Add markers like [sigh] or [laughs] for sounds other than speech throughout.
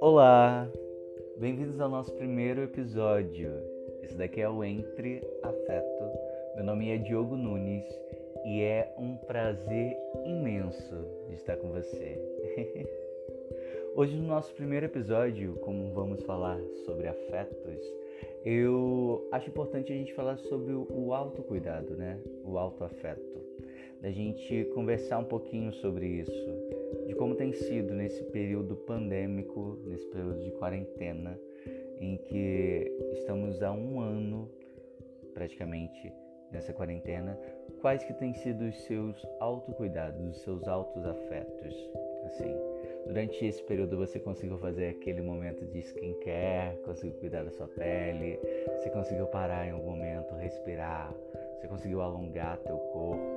Olá, bem-vindos ao nosso primeiro episódio. Esse daqui é o Entre Afeto. Meu nome é Diogo Nunes e é um prazer imenso estar com você. [laughs] Hoje, no nosso primeiro episódio, como vamos falar sobre afetos, eu acho importante a gente falar sobre o autocuidado, né? O autoafeto. Da gente conversar um pouquinho sobre isso, de como tem sido nesse período pandêmico, nesse período de quarentena, em que estamos há um ano praticamente nessa quarentena, quais que têm sido os seus autocuidados, os seus autos afetos, assim. Durante esse período você conseguiu fazer aquele momento de skincare, conseguiu cuidar da sua pele, você conseguiu parar em algum momento, respirar, você conseguiu alongar teu corpo,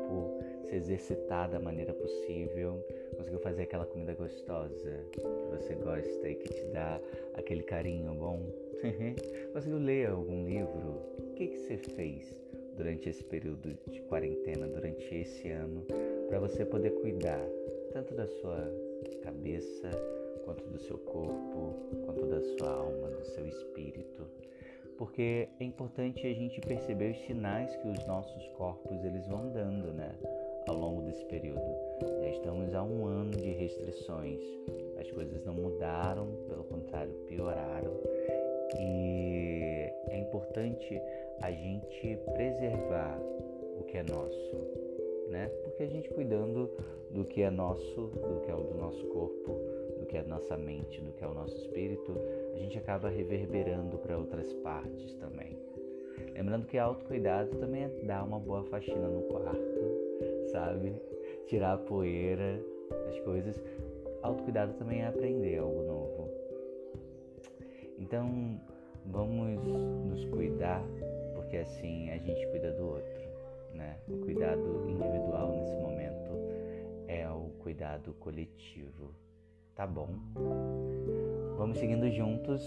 se exercitar da maneira possível, conseguiu fazer aquela comida gostosa que você gosta e que te dá aquele carinho bom, [laughs] conseguiu ler algum livro, o que, que você fez durante esse período de quarentena, durante esse ano, para você poder cuidar tanto da sua cabeça, quanto do seu corpo, quanto da sua alma, do seu espírito. Porque é importante a gente perceber os sinais que os nossos corpos eles vão dando, né? Ao longo desse período. Já estamos há um ano de restrições. As coisas não mudaram, pelo contrário, pioraram. E é importante a gente preservar o que é nosso, né? Porque a gente cuidando do que é nosso, do que é o do nosso corpo, do que é a nossa mente, do que é o nosso espírito, a gente acaba reverberando para outras partes também. Lembrando que autocuidado também é dar uma boa faxina no quarto, sabe? Tirar a poeira das coisas. Autocuidado também é aprender algo novo. Então, vamos nos cuidar, porque assim a gente cuida do outro né? O cuidado individual nesse momento é o cuidado coletivo, tá bom? Vamos seguindo juntos.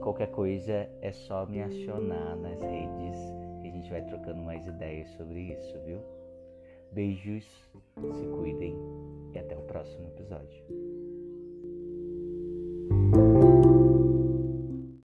Qualquer coisa é só me acionar nas redes e a gente vai trocando mais ideias sobre isso, viu? Beijos, se cuidem e até o próximo episódio.